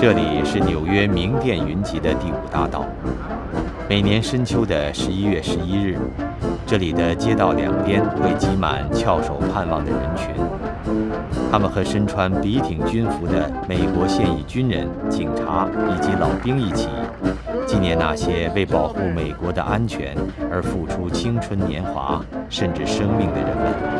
这里是纽约名店云集的第五大道。每年深秋的十一月十一日，这里的街道两边会挤满翘首盼望的人群。他们和身穿笔挺军服的美国现役军人、警察以及老兵一起，纪念那些为保护美国的安全而付出青春年华甚至生命的人们。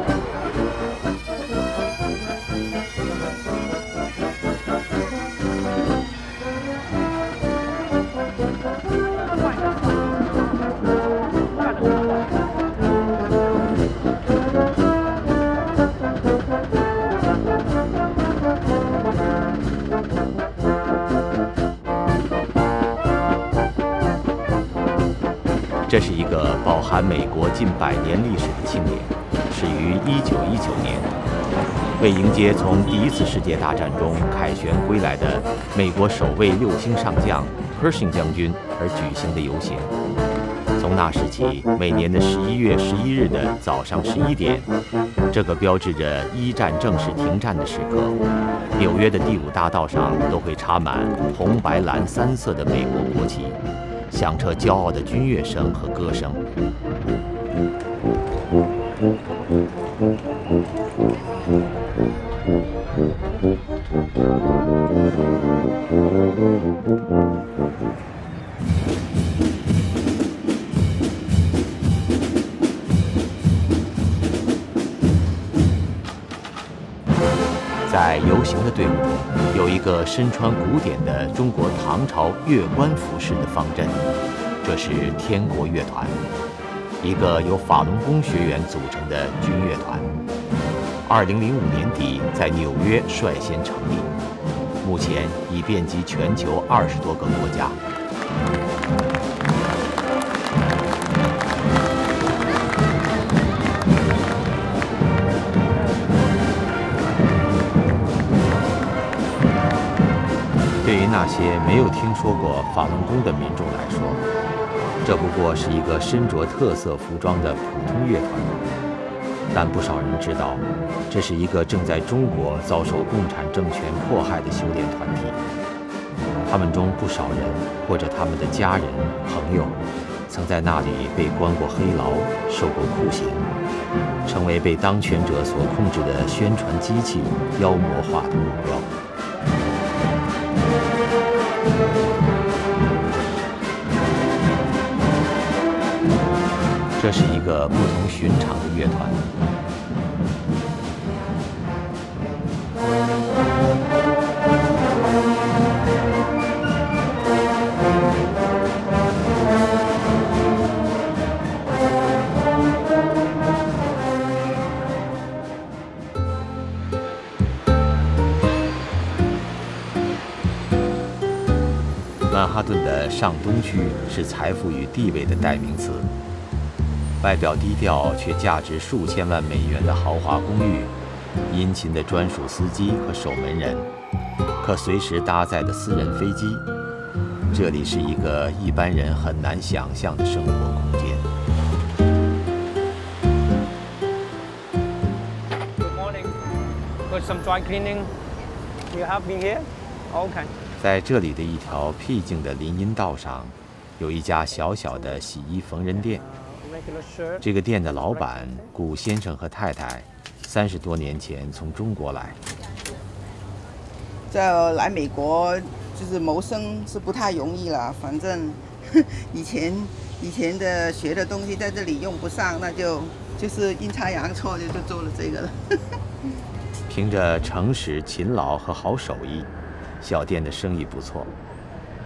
含美国近百年历史的庆典，始于1919年，为迎接从第一次世界大战中凯旋归来的美国首位六星上将 Pershing 将军而举行的游行。从那时起，每年的11月11日的早上11点，这个标志着一战正式停战的时刻，纽约的第五大道上都会插满红、白、蓝三色的美国国旗。响彻骄傲的军乐声和歌声。在游行的队伍中，有一个身穿古典的中国唐朝乐官服饰的方阵，这是天国乐团，一个由法轮功学员组成的军乐团。二零零五年底在纽约率先成立，目前已遍及全球二十多个国家。对于那些没有听说过法轮功的民众来说，这不过是一个身着特色服装的普通乐团。但不少人知道，这是一个正在中国遭受共产政权迫害的修炼团体。他们中不少人或者他们的家人、朋友，曾在那里被关过黑牢、受过酷刑，成为被当权者所控制的宣传机器、妖魔化的目标。这是一个不同寻常的乐团。曼哈顿的上东区是财富与地位的代名词。外表低调却价值数千万美元的豪华公寓，殷勤的专属司机和守门人，可随时搭载的私人飞机，这里是一个一般人很难想象的生活空间。Good morning. Got some dry cleaning. You have me here? Okay. 在这里的一条僻静的林荫道上，有一家小小的洗衣缝纫店。这个店的老板古先生和太太，三十多年前从中国来。在来美国就是谋生是不太容易了，反正 以前以前的学的东西在这里用不上，那就就是阴差阳错就就做了这个了。凭着诚实、勤劳和好手艺，小店的生意不错，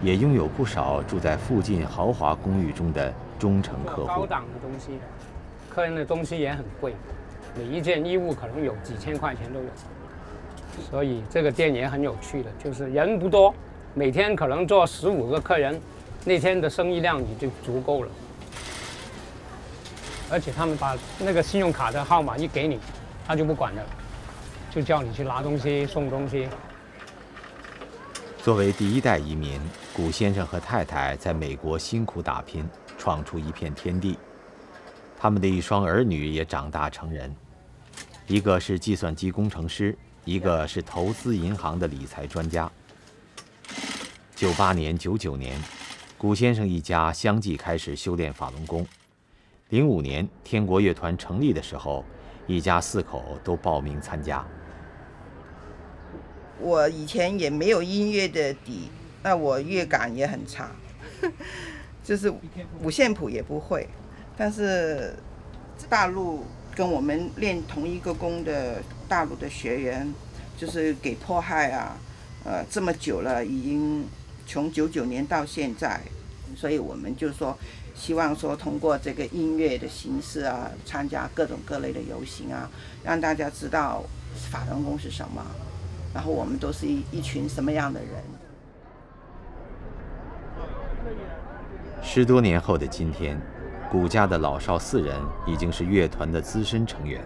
也拥有不少住在附近豪华公寓中的。忠诚客户，高档的东西，客人的东西也很贵，每一件衣物可能有几千块钱都有，所以这个店也很有趣的，就是人不多，每天可能做十五个客人，那天的生意量也就足够了。而且他们把那个信用卡的号码一给你，他就不管了，就叫你去拿东西、送东西。作为第一代移民，古先生和太太在美国辛苦打拼。闯出一片天地，他们的一双儿女也长大成人，一个是计算机工程师，一个是投资银行的理财专家。九八年、九九年，古先生一家相继开始修炼法轮功。零五年，天国乐团成立的时候，一家四口都报名参加。我以前也没有音乐的底，那我乐感也很差，就是五线谱也不会。但是大陆跟我们练同一个功的大陆的学员，就是给迫害啊，呃，这么久了，已经从九九年到现在，所以我们就说，希望说通过这个音乐的形式啊，参加各种各类的游行啊，让大家知道法轮功是什么，然后我们都是一一群什么样的人。十多年后的今天。古家的老少四人已经是乐团的资深成员，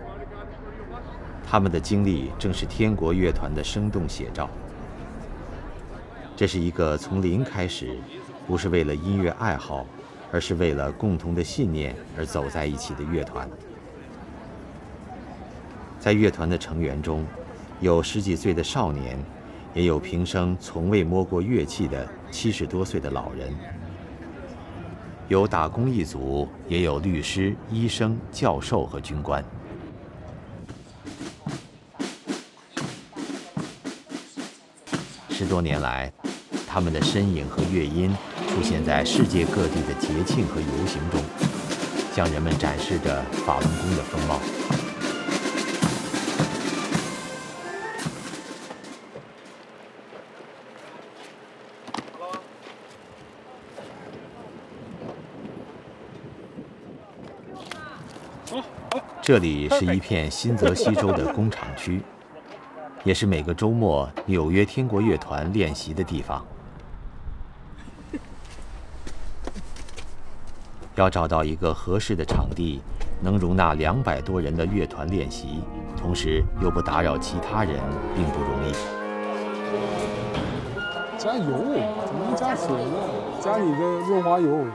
他们的经历正是天国乐团的生动写照。这是一个从零开始，不是为了音乐爱好，而是为了共同的信念而走在一起的乐团。在乐团的成员中，有十几岁的少年，也有平生从未摸过乐器的七十多岁的老人。有打工一族，也有律师、医生、教授和军官。十多年来，他们的身影和乐音出现在世界各地的节庆和游行中，向人们展示着法轮功的风貌。这里是一片新泽西州的工厂区，也是每个周末纽约天国乐团练习的地方。要找到一个合适的场地，能容纳两百多人的乐团练习，同时又不打扰其他人，并不容易。加油，怎么能加水呢？加你的润滑油。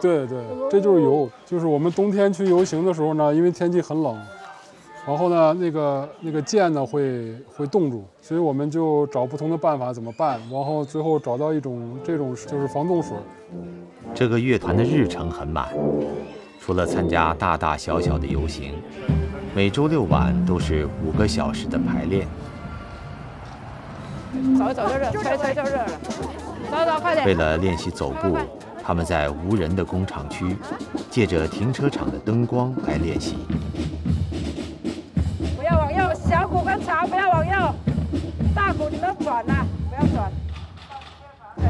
对对，这就是油，就是我们冬天去游行的时候呢，因为天气很冷，然后呢，那个那个剑呢会会冻住，所以我们就找不同的办法怎么办，然后最后找到一种这种就是防冻水。这个乐团的日程很满，除了参加大大小小的游行，每周六晚都是五个小时的排练。走一走就热，就热了，走走快点。为了练习走步。他们在无人的工厂区，借着停车场的灯光来练习。不要往右，小鼓跟长不要往右，大鼓你们转呐，不要转。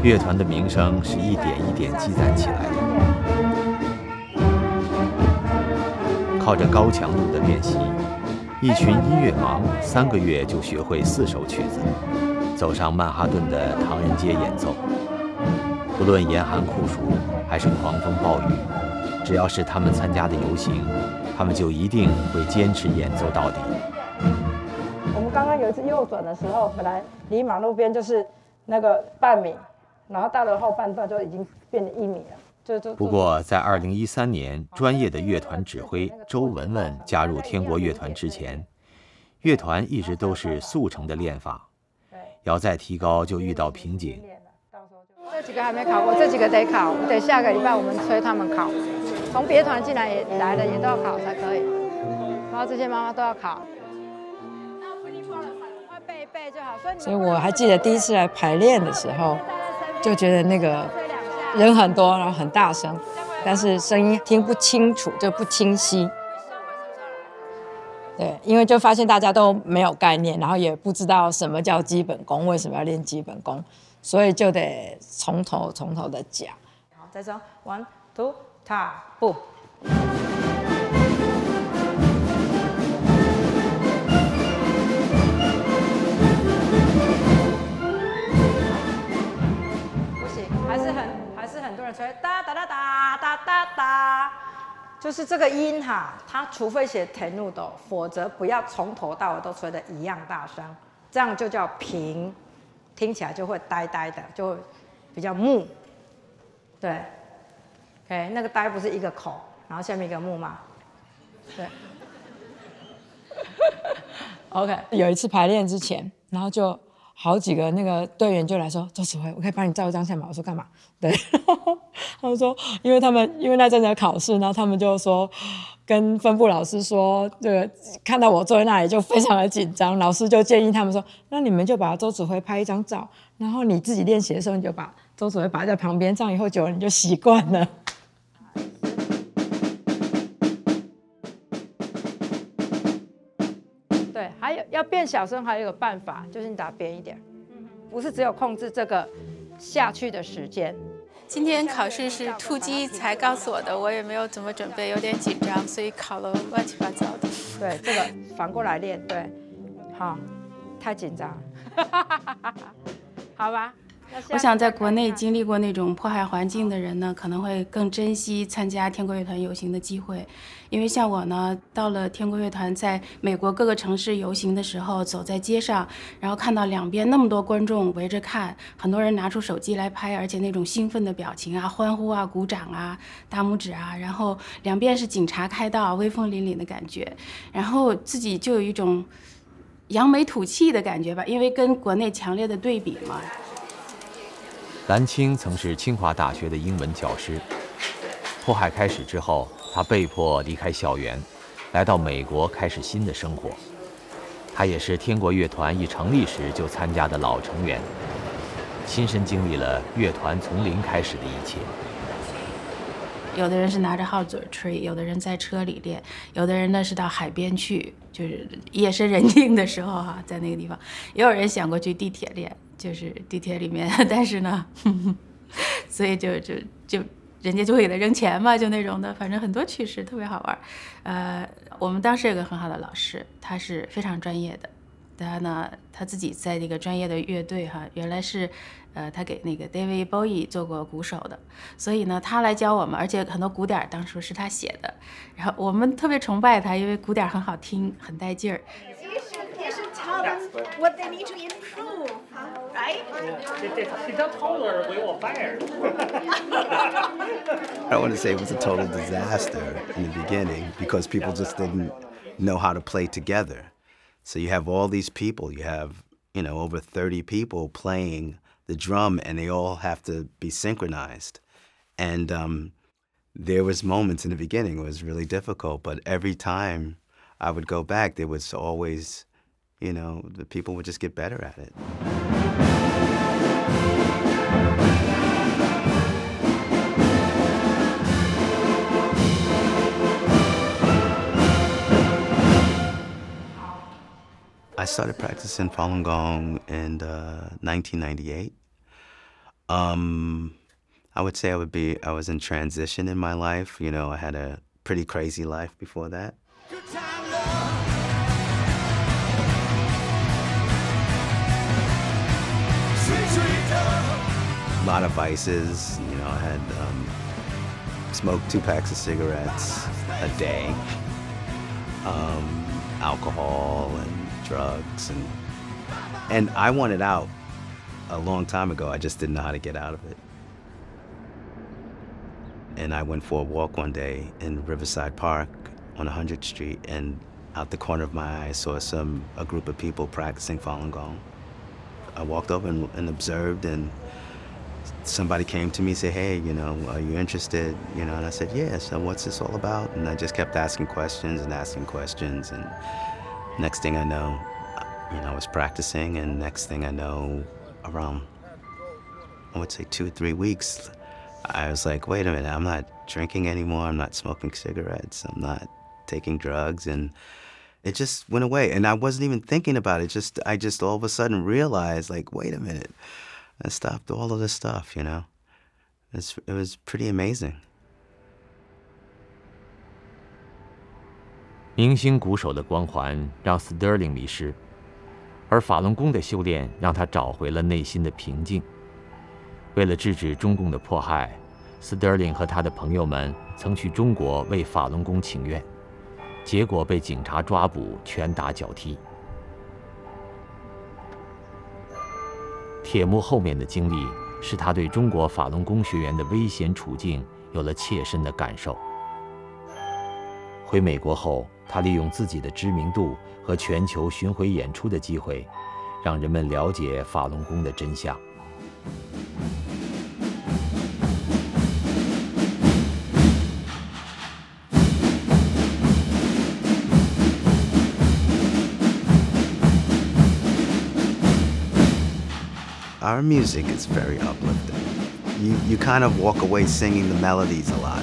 乐团的名声是一点一点积攒起来的，靠着高强度的练习，一群音乐盲三个月就学会四首曲子，走上曼哈顿的唐人街演奏。不论严寒酷暑还是狂风暴雨，只要是他们参加的游行，他们就一定会坚持演奏到底。我们刚刚有一次右转的时候，本来离马路边就是那个半米，然后到了后半段就已经变成一米了。不过，在二零一三年，专业的乐团指挥周文文加入天国乐团之前，乐团一直都是速成的练法，要再提高就遇到瓶颈。这几个还没考过，这几个得考，得下个礼拜我们催他们考。从别团进来也来的也都要考才可以，然后这些妈妈都要考。背一背就好。所以我还记得第一次来排练的时候，就觉得那个人很多，然后很大声，但是声音听不清楚，就不清晰。对，因为就发现大家都没有概念，然后也不知道什么叫基本功，为什么要练基本功。所以就得从头从头的讲。好，再说，one two，踏步。不行，还是很还是很多人吹哒哒哒哒哒哒哒，就是这个音哈，它除非写甜怒斗，否则不要从头到尾都吹的一样大声，这样就叫平。听起来就会呆呆的，就比较木。对，OK，那个呆不是一个口，然后下面一个木吗？对。OK，有一次排练之前，然后就好几个那个队员就来说：“周指挥，我可以帮你照一张相吗？”我说：“干嘛？”对，他们说：“因为他们因为那阵子考试，然后他们就说跟分部老师说，这个看到我坐在那里就非常的紧张，老师就建议他们说：那你们就把周指挥拍一张照，然后你自己练习的时候你就把周指挥摆在旁边，这样以后久了你就习惯了。”对还有要变小声，还有一个办法，就是你打扁一点，不是只有控制这个下去的时间。今天考试是突击才告诉我的，我也没有怎么准备，有点紧张，所以考了乱七八糟的。对，这个反过来练，对，好，太紧张，好吧。我想，在国内经历过那种迫害环境的人呢，可能会更珍惜参加天国乐团游行的机会，因为像我呢，到了天国乐团在美国各个城市游行的时候，走在街上，然后看到两边那么多观众围着看，很多人拿出手机来拍，而且那种兴奋的表情啊、欢呼啊、鼓掌啊、大拇指啊，然后两边是警察开道、威风凛凛的感觉，然后自己就有一种扬眉吐气的感觉吧，因为跟国内强烈的对比嘛。蓝青曾是清华大学的英文教师。迫害开始之后，他被迫离开校园，来到美国开始新的生活。他也是天国乐团一成立时就参加的老成员，亲身经历了乐团从零开始的一切。有的人是拿着号嘴吹，有的人在车里练，有的人呢是到海边去，就是夜深人静的时候哈，在那个地方，也有人想过去地铁练。就是地铁里面，但是呢，所以就就就人家就会给他扔钱嘛，就那种的，反正很多趣事，特别好玩。呃，我们当时有个很好的老师，他是非常专业的，他呢他自己在那个专业的乐队哈，原来是呃他给那个 David Bowie 做过鼓手的，所以呢他来教我们，而且很多鼓点当初是他写的，然后我们特别崇拜他，因为鼓点很好听，很带劲儿。Tell them what they need to improve, right? I want to say it was a total disaster in the beginning because people just didn't know how to play together. So you have all these people, you have, you know, over 30 people playing the drum and they all have to be synchronized. And um, there was moments in the beginning it was really difficult, but every time I would go back, there was always you know, the people would just get better at it. I started practicing Falun Gong in uh, 1998. Um, I would say I would be I was in transition in my life. You know, I had a pretty crazy life before that. Lot of vices. You know, I had um, smoked two packs of cigarettes a day, um, alcohol and drugs, and and I wanted out a long time ago. I just didn't know how to get out of it. And I went for a walk one day in Riverside Park on 100th Street, and out the corner of my eye, I saw some a group of people practicing Falun Gong. I walked over and, and observed, and somebody came to me and said, hey, you know, are you interested? You know, and I said, yeah, so what's this all about? And I just kept asking questions and asking questions. And next thing I know, you know, I was practicing. And next thing I know, around, I would say two or three weeks, I was like, wait a minute, I'm not drinking anymore. I'm not smoking cigarettes. I'm not taking drugs. And it just went away. And I wasn't even thinking about it. Just, I just all of a sudden realized, like, wait a minute I stopped all of this stuff, you know. It's, it was pretty amazing. 明星鼓手的光环让 Sterling 迷失，而法轮功的修炼让他找回了内心的平静。为了制止中共的迫害，Sterling 和他的朋友们曾去中国为法轮功请愿，结果被警察抓捕，拳打脚踢。铁木后面的经历，使他对中国法轮功学员的危险处境有了切身的感受。回美国后，他利用自己的知名度和全球巡回演出的机会，让人们了解法轮功的真相。Our music is very uplifting. You, you kind of walk away singing the melodies a lot.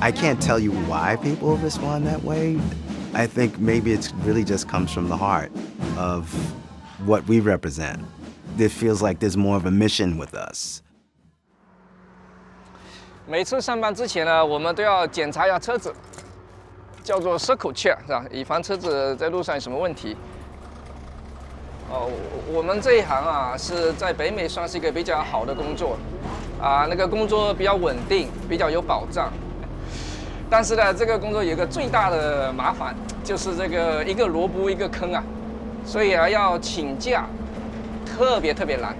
I can't tell you why people respond that way. I think maybe it really just comes from the heart of what we represent. It feels like there's more of a mission with us. 每次上班之前呢，我们都要检查一下车子，叫做 circle check 是吧？以防车子在路上有什么问题。哦，我们这一行啊，是在北美算是一个比较好的工作，啊，那个工作比较稳定，比较有保障。 但是呢，这个工作有个最大的麻烦，就是这个一个萝卜一个坑啊，所以啊要请假，特别特别难，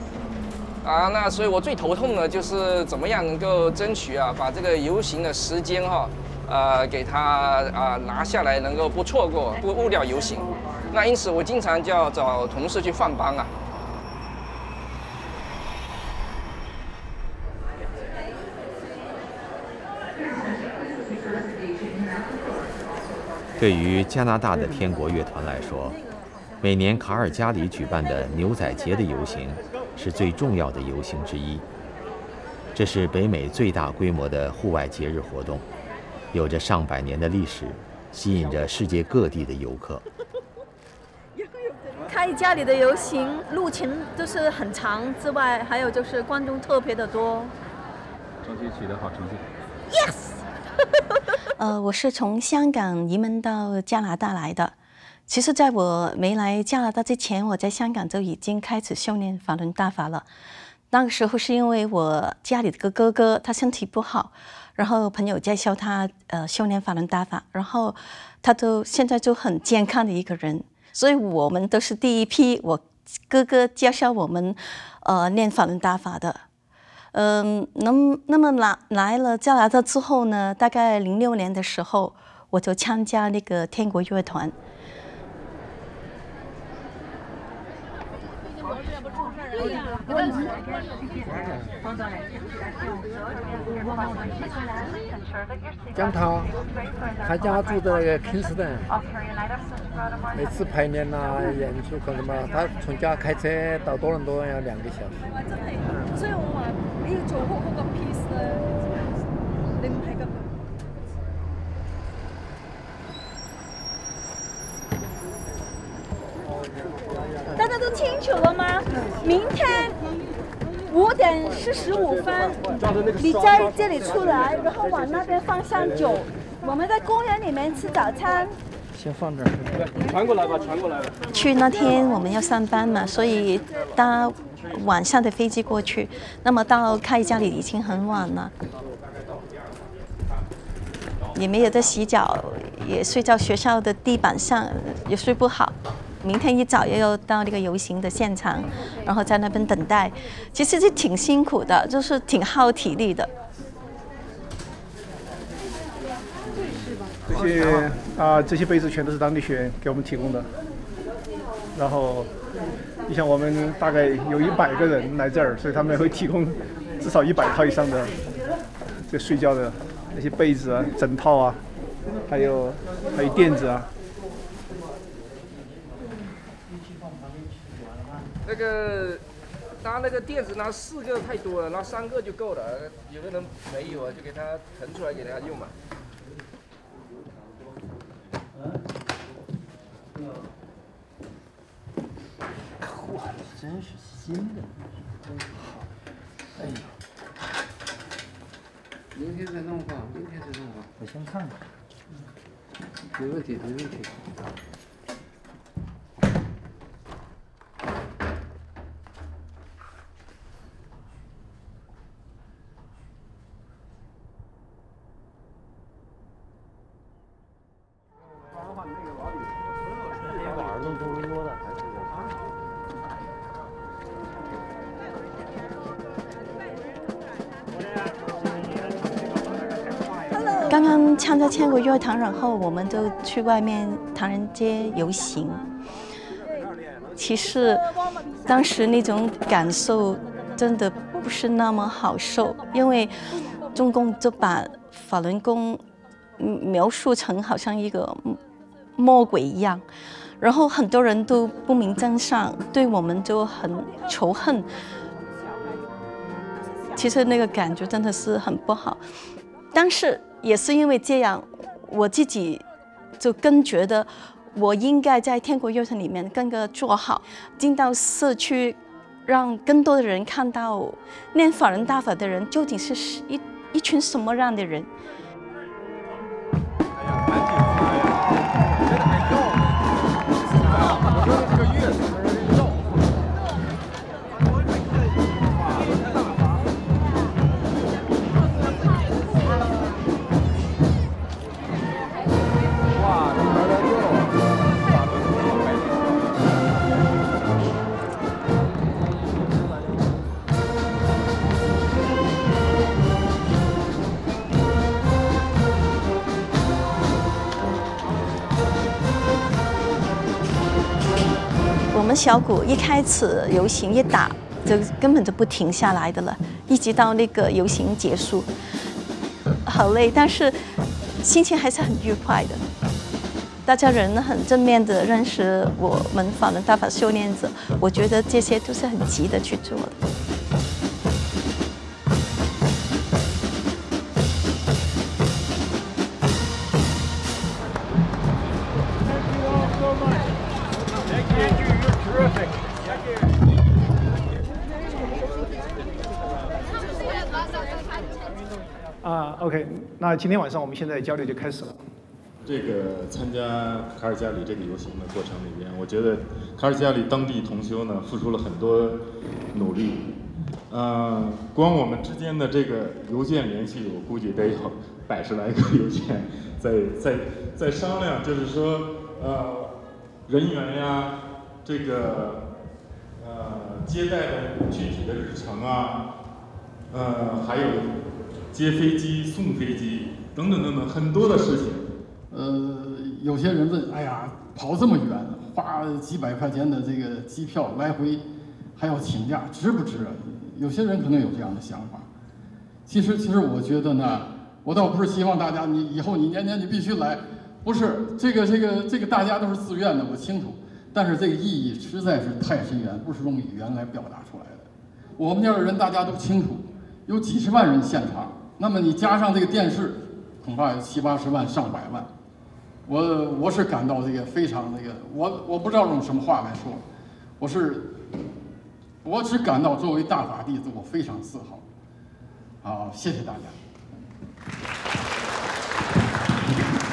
啊，那所以我最头痛的就是怎么样能够争取啊，把这个游行的时间哈，呃，给他啊拿下来，能够不错过，不误掉游行。那因此我经常就要找同事去换班啊。对于加拿大的天国乐团来说，每年卡尔加里举办的牛仔节的游行是最重要的游行之一。这是北美最大规模的户外节日活动，有着上百年的历史，吸引着世界各地的游客。开家里的游行路程都是很长，之外还有就是观众特别的多。成绩取得好成绩。Yes。呃，我是从香港移民到加拿大来的。其实，在我没来加拿大之前，我在香港就已经开始修炼法轮大法了。那个时候是因为我家里的个哥哥他身体不好，然后朋友介绍他呃修炼法轮大法，然后他都现在就很健康的一个人。所以我们都是第一批，我哥哥介绍我们呃练法轮大法的。嗯，那那么来来了加拿大之后呢？大概零六年的时候，我就参加那个天国乐团。讲他，他家住在那个 Kingston，每次排练呐、演出可能嘛，他从家开车到多伦多要两个小时。所以我话你要做好嗰个 piece 咧，你唔系咁。大家都清楚了吗？明天。五点四十五分，你在这里出来，然后往那边方向走。我们在公园里面吃早餐。先放这儿，传过来吧，传过来。去那天我们要上班嘛，所以搭晚上的飞机过去。那么到开家里已经很晚了，也没有在洗脚，也睡在学校的地板上，也睡不好。明天一早又要到那个游行的现场，然后在那边等待，其实是挺辛苦的，就是挺耗体力的。这些啊，这些杯子全都是当地学员给我们提供的。然后，你像我们大概有一百个人来这儿，所以他们会提供至少一百套以上的这睡觉的那些被子啊、枕套啊，还有还有垫子啊。那个拿那个垫子拿四个太多了，拿三个就够了。有的人没有啊，就给他腾出来给他用嘛。哇，真是新的，真好。哎呦，明天再弄吧，明天再弄吧。我先看看。没问题，没问题。刚刚参加千国乐团，然后我们就去外面唐人街游行。其实当时那种感受真的不是那么好受，因为中共就把法轮功描述成好像一个魔鬼一样，然后很多人都不明真相，对我们就很仇恨。其实那个感觉真的是很不好，但是也是因为这样，我自己就更觉得我应该在天国乐城里面更个做好，进到社区，让更多的人看到念法人大法的人究竟是一一群什么样的人。我们小鼓一开始游行一打，就根本就不停下来的了，一直到那个游行结束，好累，但是心情还是很愉快的。大家人很正面的认识我们法轮大法修炼者，我觉得这些都是很值得去做的。那今天晚上我们现在交流就开始了。这个参加卡尔加里这个游行的过程里边，我觉得卡尔加里当地同修呢付出了很多努力。嗯，光我们之间的这个邮件联系，我估计得有百十来个邮件，在在在商量，就是说呃人员呀，这个呃接待的具体的日程啊，呃还有。接飞机、送飞机等等等等很多的事情。呃，有些人问：“哎呀，跑这么远，花几百块钱的这个机票来回，还要请假，值不值？”有些人可能有这样的想法。其实，其实我觉得呢，我倒不是希望大家你以后你年年你必须来，不是这个这个这个大家都是自愿的，我清楚。但是这个意义实在是太深远，不是用语言来表达出来的。我们这儿的人大家都清楚，有几十万人现场。那么你加上这个电视，恐怕有七八十万、上百万。我我是感到这个非常那个，我我不知道用什么话来说，我是，我只感到作为大法弟子，我非常自豪。好，谢谢大家。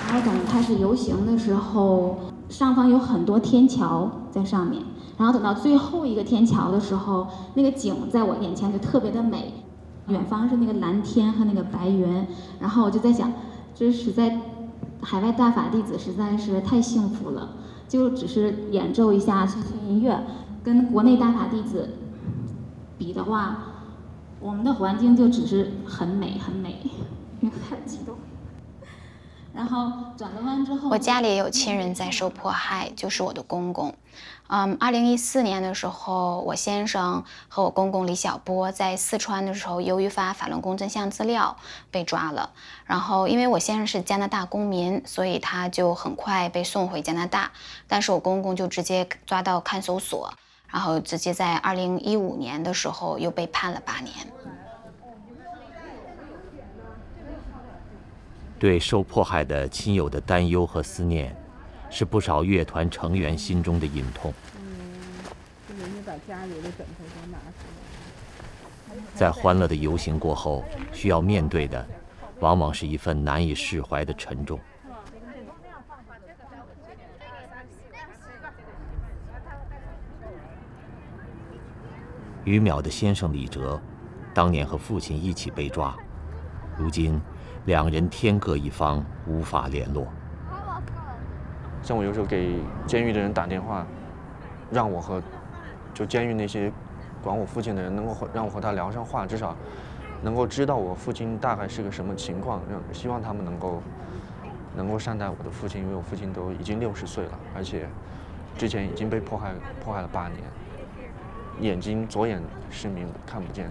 然后等开始游行的时候，上方有很多天桥在上面，然后等到最后一个天桥的时候，那个景在我眼前就特别的美。远方是那个蓝天和那个白云，然后我就在想，这实在海外大法弟子实在是太幸福了，就只是演奏一下乡村音乐，跟国内大法弟子比的话，我们的环境就只是很美很美，有点激动。然后转了弯之后，我家里也有亲人在受迫害，就是我的公公。嗯，二零一四年的时候，我先生和我公公李小波在四川的时候，由于发法轮功真相资料被抓了。然后，因为我先生是加拿大公民，所以他就很快被送回加拿大。但是我公公就直接抓到看守所，然后直接在二零一五年的时候又被判了八年。对受迫害的亲友的担忧和思念，是不少乐团成员心中的隐痛。在欢乐的游行过后，需要面对的，往往是一份难以释怀的沉重。于淼的先生李哲，当年和父亲一起被抓，如今。两人天各一方，无法联络。像我有时候给监狱的人打电话，让我和就监狱那些管我父亲的人能够和让我和他聊上话，至少能够知道我父亲大概是个什么情况，让希望他们能够能够善待我的父亲，因为我父亲都已经六十岁了，而且之前已经被迫害迫害了八年，眼睛左眼失明看不见，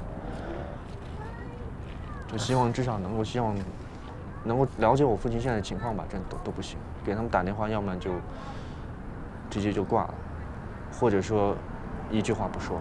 就希望至少能够希望能够了解我父亲现在的情况吧，这都都不行，给他们打电话，要么就直接就挂了，或者说一句话不说。